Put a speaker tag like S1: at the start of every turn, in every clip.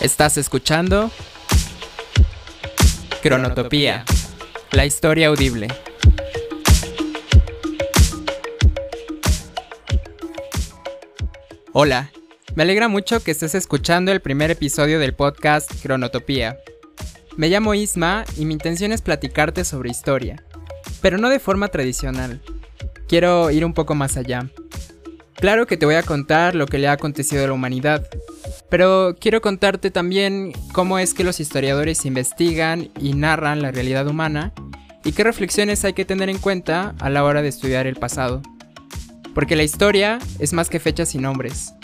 S1: Estás escuchando Cronotopía, la historia audible. Hola, me alegra mucho que estés escuchando el primer episodio del podcast Cronotopía. Me llamo Isma y mi intención es platicarte sobre historia, pero no de forma tradicional. Quiero ir un poco más allá. Claro que te voy a contar lo que le ha acontecido a la humanidad, pero quiero contarte también cómo es que los historiadores investigan y narran la realidad humana y qué reflexiones hay que tener en cuenta a la hora de estudiar el pasado. Porque la historia es más que fechas y nombres.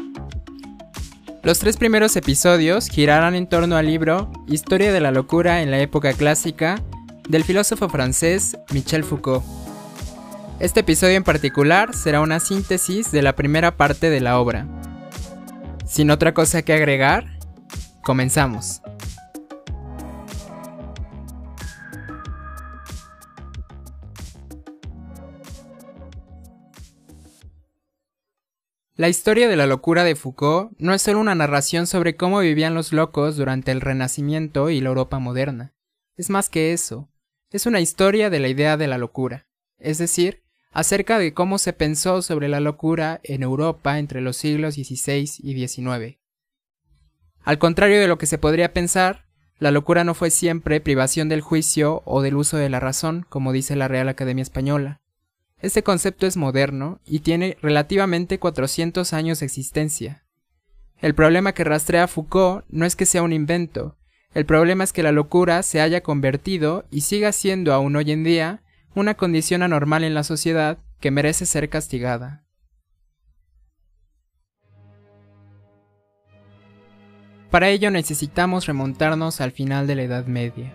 S1: Los tres primeros episodios girarán en torno al libro Historia de la locura en la época clásica del filósofo francés Michel Foucault. Este episodio en particular será una síntesis de la primera parte de la obra. Sin otra cosa que agregar, comenzamos. La historia de la locura de Foucault no es solo una narración sobre cómo vivían los locos durante el Renacimiento y la Europa moderna. Es más que eso. Es una historia de la idea de la locura, es decir, acerca de cómo se pensó sobre la locura en Europa entre los siglos XVI y XIX. Al contrario de lo que se podría pensar, la locura no fue siempre privación del juicio o del uso de la razón, como dice la Real Academia Española. Este concepto es moderno y tiene relativamente 400 años de existencia. El problema que rastrea Foucault no es que sea un invento, el problema es que la locura se haya convertido y siga siendo aún hoy en día una condición anormal en la sociedad que merece ser castigada. Para ello necesitamos remontarnos al final de la Edad Media.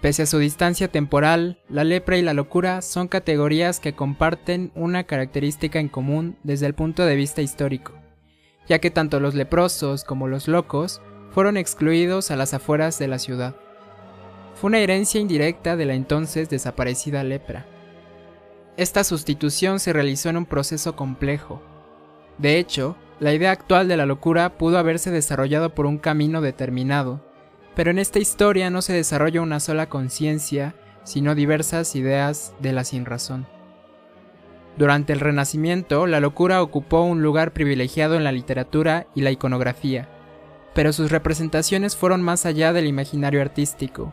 S1: Pese a su distancia temporal, la lepra y la locura son categorías que comparten una característica en común desde el punto de vista histórico, ya que tanto los leprosos como los locos fueron excluidos a las afueras de la ciudad fue una herencia indirecta de la entonces desaparecida lepra. Esta sustitución se realizó en un proceso complejo. De hecho, la idea actual de la locura pudo haberse desarrollado por un camino determinado, pero en esta historia no se desarrolla una sola conciencia, sino diversas ideas de la sinrazón. Durante el Renacimiento, la locura ocupó un lugar privilegiado en la literatura y la iconografía, pero sus representaciones fueron más allá del imaginario artístico.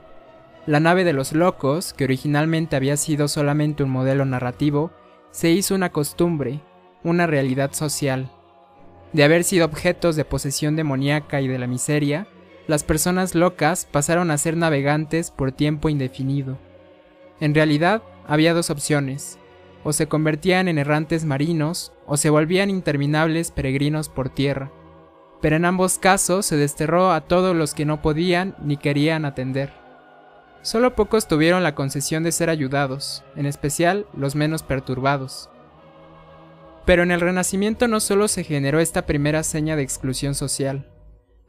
S1: La nave de los locos, que originalmente había sido solamente un modelo narrativo, se hizo una costumbre, una realidad social. De haber sido objetos de posesión demoníaca y de la miseria, las personas locas pasaron a ser navegantes por tiempo indefinido. En realidad, había dos opciones, o se convertían en errantes marinos, o se volvían interminables peregrinos por tierra. Pero en ambos casos se desterró a todos los que no podían ni querían atender. Solo pocos tuvieron la concesión de ser ayudados, en especial los menos perturbados. Pero en el Renacimiento no solo se generó esta primera seña de exclusión social.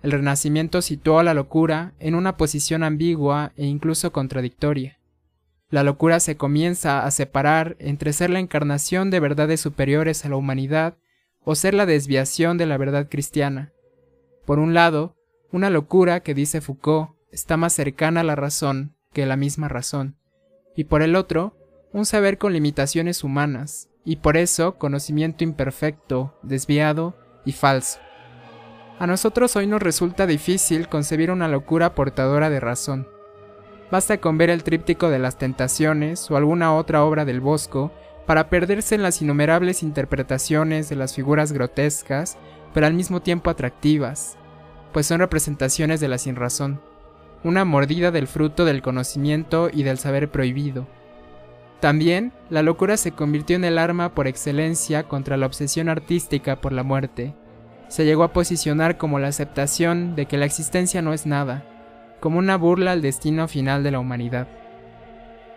S1: El Renacimiento situó a la locura en una posición ambigua e incluso contradictoria. La locura se comienza a separar entre ser la encarnación de verdades superiores a la humanidad o ser la desviación de la verdad cristiana. Por un lado, una locura que dice Foucault está más cercana a la razón que la misma razón, y por el otro, un saber con limitaciones humanas, y por eso conocimiento imperfecto, desviado y falso. A nosotros hoy nos resulta difícil concebir una locura portadora de razón. Basta con ver el tríptico de las tentaciones o alguna otra obra del Bosco para perderse en las innumerables interpretaciones de las figuras grotescas, pero al mismo tiempo atractivas, pues son representaciones de la sinrazón una mordida del fruto del conocimiento y del saber prohibido. También, la locura se convirtió en el arma por excelencia contra la obsesión artística por la muerte. Se llegó a posicionar como la aceptación de que la existencia no es nada, como una burla al destino final de la humanidad.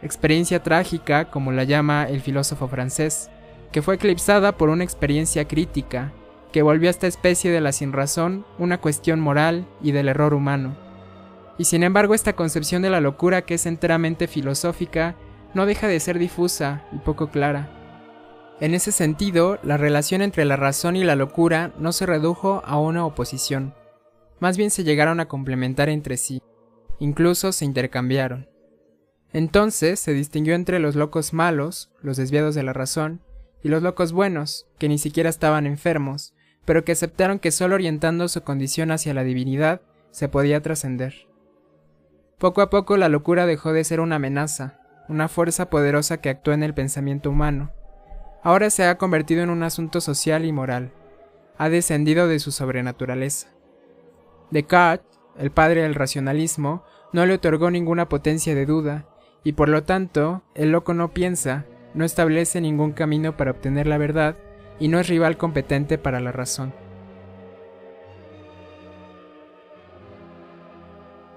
S1: Experiencia trágica, como la llama el filósofo francés, que fue eclipsada por una experiencia crítica, que volvió a esta especie de la sinrazón una cuestión moral y del error humano. Y sin embargo esta concepción de la locura que es enteramente filosófica no deja de ser difusa y poco clara. En ese sentido, la relación entre la razón y la locura no se redujo a una oposición. más bien se llegaron a complementar entre sí, incluso se intercambiaron. Entonces se distinguió entre los locos malos, los desviados de la razón, y los locos buenos, que ni siquiera estaban enfermos, pero que aceptaron que solo orientando su condición hacia la divinidad se podía trascender. Poco a poco la locura dejó de ser una amenaza, una fuerza poderosa que actúa en el pensamiento humano. Ahora se ha convertido en un asunto social y moral. Ha descendido de su sobrenaturaleza. Descartes, el padre del racionalismo, no le otorgó ninguna potencia de duda, y por lo tanto, el loco no piensa, no establece ningún camino para obtener la verdad, y no es rival competente para la razón.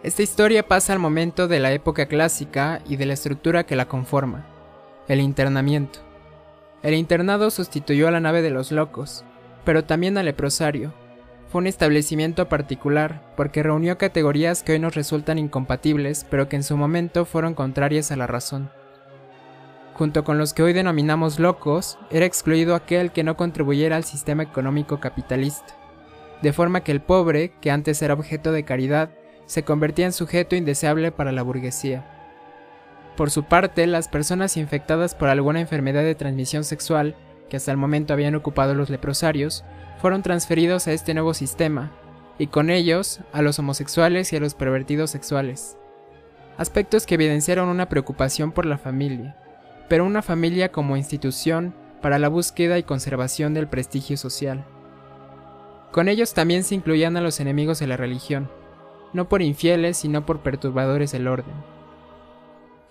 S1: Esta historia pasa al momento de la época clásica y de la estructura que la conforma, el internamiento. El internado sustituyó a la nave de los locos, pero también al leprosario. Fue un establecimiento particular porque reunió categorías que hoy nos resultan incompatibles, pero que en su momento fueron contrarias a la razón. Junto con los que hoy denominamos locos, era excluido aquel que no contribuyera al sistema económico capitalista, de forma que el pobre, que antes era objeto de caridad, se convertía en sujeto indeseable para la burguesía. Por su parte, las personas infectadas por alguna enfermedad de transmisión sexual, que hasta el momento habían ocupado los leprosarios, fueron transferidos a este nuevo sistema, y con ellos a los homosexuales y a los pervertidos sexuales. Aspectos que evidenciaron una preocupación por la familia, pero una familia como institución para la búsqueda y conservación del prestigio social. Con ellos también se incluían a los enemigos de la religión, no por infieles, sino por perturbadores del orden.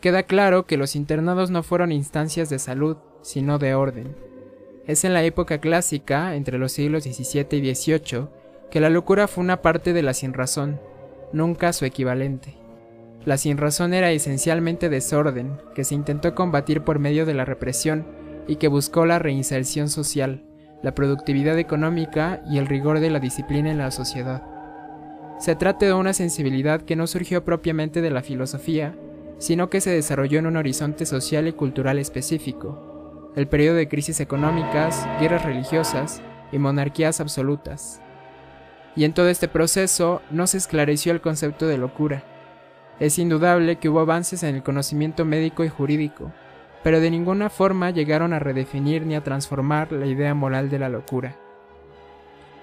S1: Queda claro que los internados no fueron instancias de salud, sino de orden. Es en la época clásica, entre los siglos XVII y XVIII, que la locura fue una parte de la sinrazón, nunca su equivalente. La sinrazón era esencialmente desorden, que se intentó combatir por medio de la represión y que buscó la reinserción social, la productividad económica y el rigor de la disciplina en la sociedad. Se trata de una sensibilidad que no surgió propiamente de la filosofía, sino que se desarrolló en un horizonte social y cultural específico, el periodo de crisis económicas, guerras religiosas y monarquías absolutas. Y en todo este proceso no se esclareció el concepto de locura. Es indudable que hubo avances en el conocimiento médico y jurídico, pero de ninguna forma llegaron a redefinir ni a transformar la idea moral de la locura.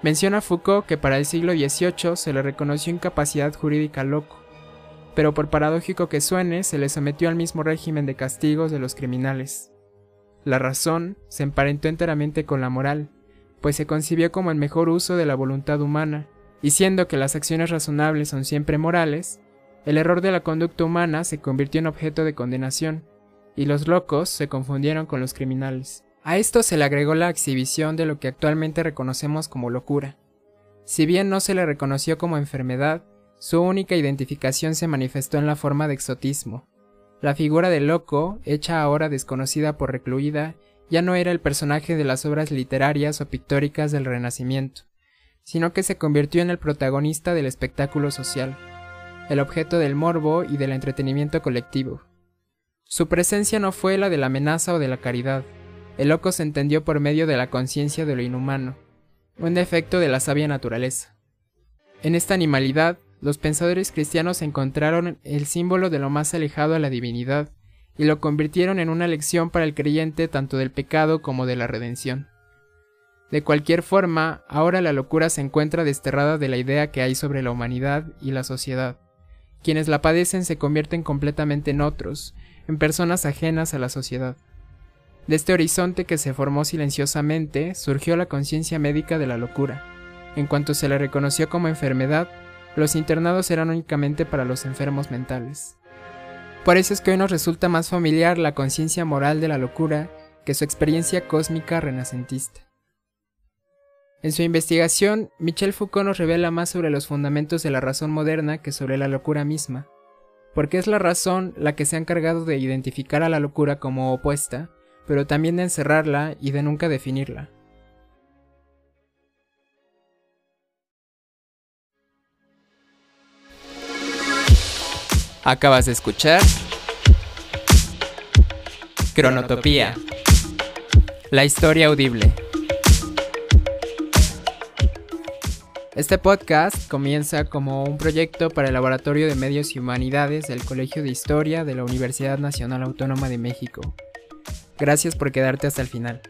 S1: Menciona Foucault que para el siglo XVIII se le reconoció incapacidad jurídica loco, pero por paradójico que suene, se le sometió al mismo régimen de castigos de los criminales. La razón se emparentó enteramente con la moral, pues se concibió como el mejor uso de la voluntad humana, y siendo que las acciones razonables son siempre morales, el error de la conducta humana se convirtió en objeto de condenación, y los locos se confundieron con los criminales. A esto se le agregó la exhibición de lo que actualmente reconocemos como locura. Si bien no se le reconoció como enfermedad, su única identificación se manifestó en la forma de exotismo. La figura del loco, hecha ahora desconocida por recluida, ya no era el personaje de las obras literarias o pictóricas del Renacimiento, sino que se convirtió en el protagonista del espectáculo social, el objeto del morbo y del entretenimiento colectivo. Su presencia no fue la de la amenaza o de la caridad, el loco se entendió por medio de la conciencia de lo inhumano, un defecto de la sabia naturaleza. En esta animalidad, los pensadores cristianos encontraron el símbolo de lo más alejado a la divinidad, y lo convirtieron en una lección para el creyente tanto del pecado como de la redención. De cualquier forma, ahora la locura se encuentra desterrada de la idea que hay sobre la humanidad y la sociedad. Quienes la padecen se convierten completamente en otros, en personas ajenas a la sociedad. De este horizonte que se formó silenciosamente surgió la conciencia médica de la locura. En cuanto se le reconoció como enfermedad, los internados eran únicamente para los enfermos mentales. Por eso es que hoy nos resulta más familiar la conciencia moral de la locura que su experiencia cósmica renacentista. En su investigación, Michel Foucault nos revela más sobre los fundamentos de la razón moderna que sobre la locura misma, porque es la razón la que se ha encargado de identificar a la locura como opuesta, pero también de encerrarla y de nunca definirla. Acabas de escuchar Cronotopía, la historia audible. Este podcast comienza como un proyecto para el Laboratorio de Medios y Humanidades del Colegio de Historia de la Universidad Nacional Autónoma de México. Gracias por quedarte hasta el final.